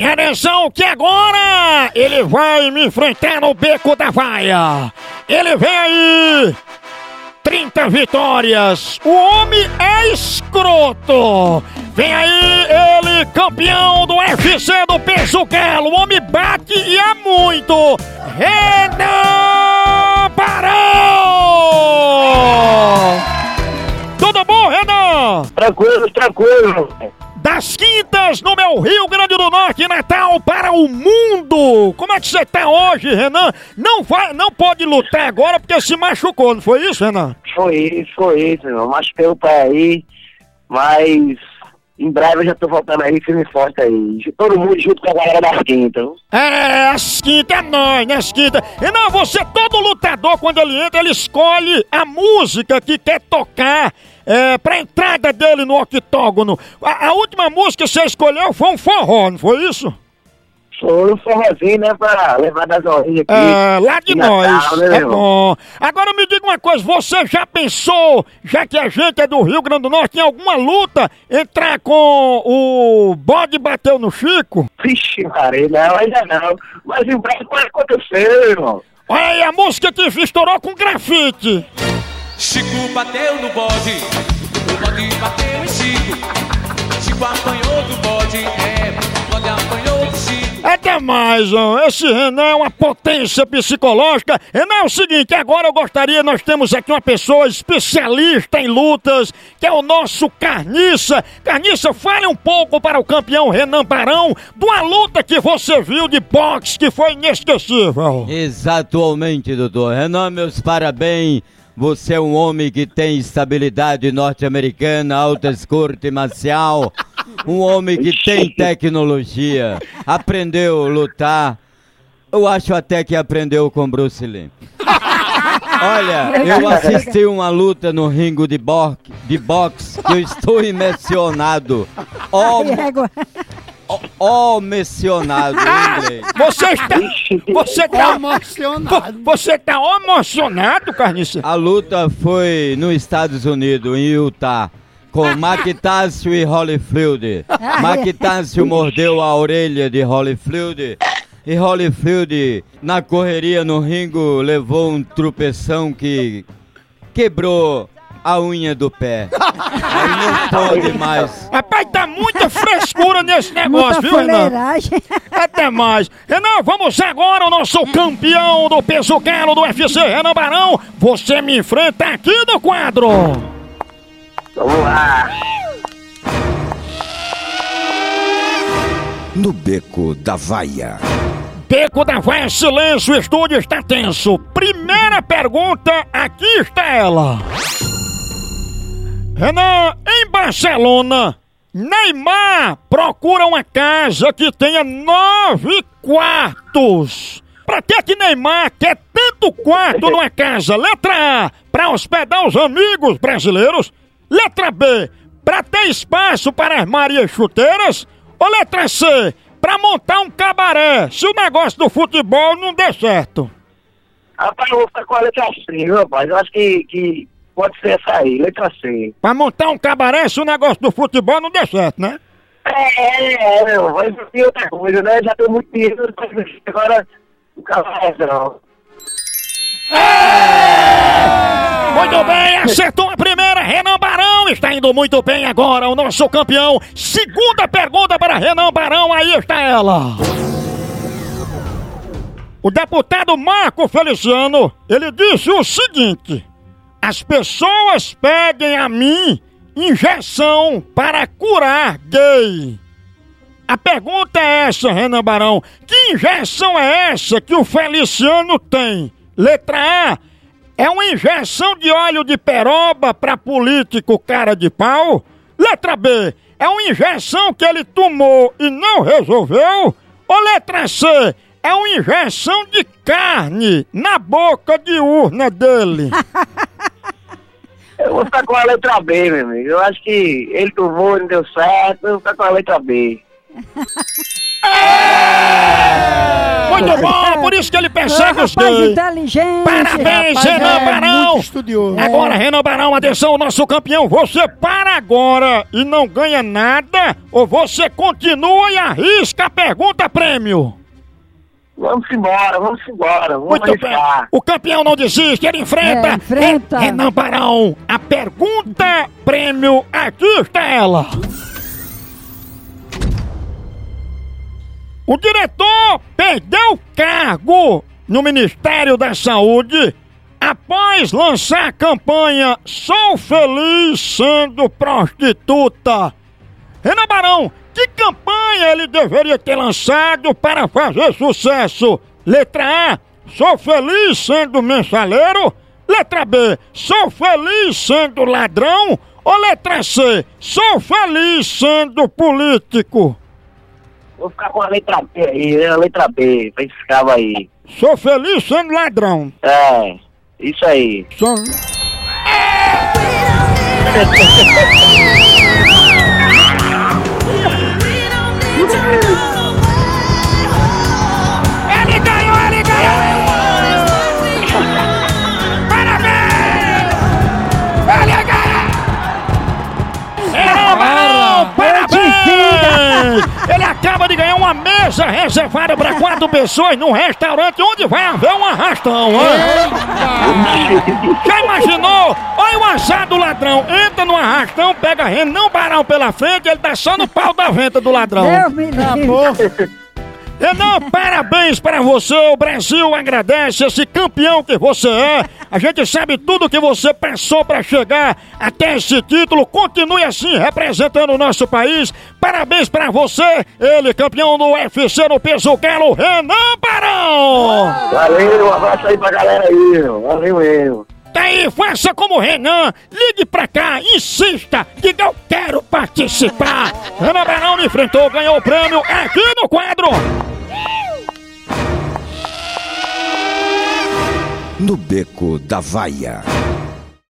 E atenção que agora ele vai me enfrentar no beco da vaia. Ele vem aí. 30 vitórias. O homem é escroto. Vem aí ele, campeão do UFC do peso galo. O homem bate e é muito. Renan Barão! Tudo bom, Renan? Tranquilo, tranquilo. Das quintas no meu Rio Grande do Norte, Natal para o mundo. Como é que você tá hoje, Renan? Não vai, não pode lutar agora porque se machucou, não foi isso, Renan? Foi isso, foi isso, meu. Machuquei o pé aí, mas em breve eu já tô voltando aí, firme e forte aí. Todo mundo junto com a galera das quintas. É, as quintas é nós, né? As quintas. Renan, você, todo lutador, quando ele entra, ele escolhe a música que quer tocar. É, pra entrada dele no octógono. A, a última música que você escolheu foi um forró, não foi isso? Foi um forrozinho, né, pra levar das orelhas aqui. É, lá de nós. Natal, né, é bom. Agora me diga uma coisa, você já pensou, já que a gente é do Rio Grande do Norte, em alguma luta, entrar com o bode bateu no Chico? Vixe, Maria, não, ainda não. Mas em breve pode acontecer, irmão. Olha aí a música que estourou com grafite. Chico bateu no bode, o bode bateu em Chico. Chico apanhou do bode, é, o bode apanhou do Chico. É demais, ó. esse Renan é uma potência psicológica. Renan, é o seguinte, agora eu gostaria, nós temos aqui uma pessoa especialista em lutas, que é o nosso Carniça. Carniça, fale um pouco para o campeão Renan Barão de uma luta que você viu de boxe que foi inesquecível. Exatamente, doutor. Renan, meus parabéns. Você é um homem que tem estabilidade norte-americana, alta escorte marcial. Um homem que tem tecnologia. Aprendeu a lutar. Eu acho até que aprendeu com Bruce Lee. Olha, eu assisti uma luta no ringue de, bo de boxe que eu estou emocionado. Oh, oh, mencionado em inglês. Você está. Você está emocionado. Você está emocionado, Carniça? A luta foi nos Estados Unidos, em Utah, com Mactácio e Holyfield. Mactácio mordeu a orelha de Holyfield. E Holyfield, na correria no ringue, levou um tropeção que quebrou a unha do pé. Aí não pode mais. Rapaz, tá muita frescura nesse negócio, Muita viu, Renan? Até mais. Renan, vamos agora ao nosso campeão do peso galo do UFC, Renan Barão. Você me enfrenta aqui no quadro. Vamos lá. No beco da vaia. Beco da Vaia, silêncio, o estúdio está tenso. Primeira pergunta, aqui está ela. Renan, em Barcelona, Neymar procura uma casa que tenha nove quartos. Pra que que Neymar quer tanto quarto numa casa? Letra A, pra hospedar os amigos brasileiros. Letra B, pra ter espaço para as Marias chuteiras. Ou letra C, pra montar um cabaré, se o negócio do futebol não der certo. Rapaz, eu vou ficar com a letra C, rapaz? Eu acho que, que pode ser essa aí, letra C. Pra montar um cabaré, se o negócio do futebol não der certo, né? É, é, é, meu, vai ser outra coisa, né? Já tenho muito dinheiro, agora o cavalo não. Muito bem, acertou a primeira, Renan Barão está indo muito bem agora, o nosso campeão. Segunda pergunta para Renan Barão, aí está ela. O deputado Marco Feliciano, ele disse o seguinte: as pessoas pedem a mim injeção para curar gay. A pergunta é essa, Renan Barão: que injeção é essa que o Feliciano tem? Letra A é uma injeção de óleo de peroba para político cara de pau? Letra B é uma injeção que ele tomou e não resolveu? Ou letra C é uma injeção de carne na boca de urna dele? Eu vou ficar com a letra B, meu amigo. Eu acho que ele tomou, não deu certo, eu vou ficar com a letra B. Muito bom, por isso que ele persegue os gays. inteligente. Parabéns, rapaz, Renan é. Barão! muito estudioso. Agora, Renan Barão, atenção, nosso campeão. Você para agora e não ganha nada? Ou você continua e arrisca a pergunta prêmio? Vamos embora, vamos embora, vamos Muito bem. O campeão não desiste, ele enfrenta. É, enfrenta. Re- Renan Barão, a pergunta prêmio, aqui está ela. O diretor perdeu o cargo no Ministério da Saúde após lançar a campanha Sou Feliz Sendo Prostituta. Renan Barão, que campanha ele deveria ter lançado para fazer sucesso? Letra A, sou feliz sendo mensaleiro. Letra B, sou feliz sendo ladrão. Ou letra C, sou feliz sendo político. Vou ficar com a letra B aí, né? a letra B, pra esse cabo aí. Sou feliz sendo ladrão. É, isso aí. Sou... Ele mesa reservada para quatro pessoas num restaurante onde vai haver um arrastão. hein? Já imaginou? Olha o assado do ladrão. Entra no arrastão, pega Renan Barão pela frente, ele tá só no pau da venta do ladrão. Deus me Renan, parabéns para você. O Brasil agradece esse campeão que você é. A gente sabe tudo que você passou para chegar até esse título. Continue assim representando o nosso país. Parabéns para você. Ele, campeão do UFC no peso galo, Renan Barão. Valeu, um abraço aí pra galera aí. Valeu mesmo. Tá aí, faça como o Renan. Ligue pra cá, insista. Diga eu quero participar. Renan Barão me enfrentou, ganhou o prêmio aqui no quadro. No beco da vaia.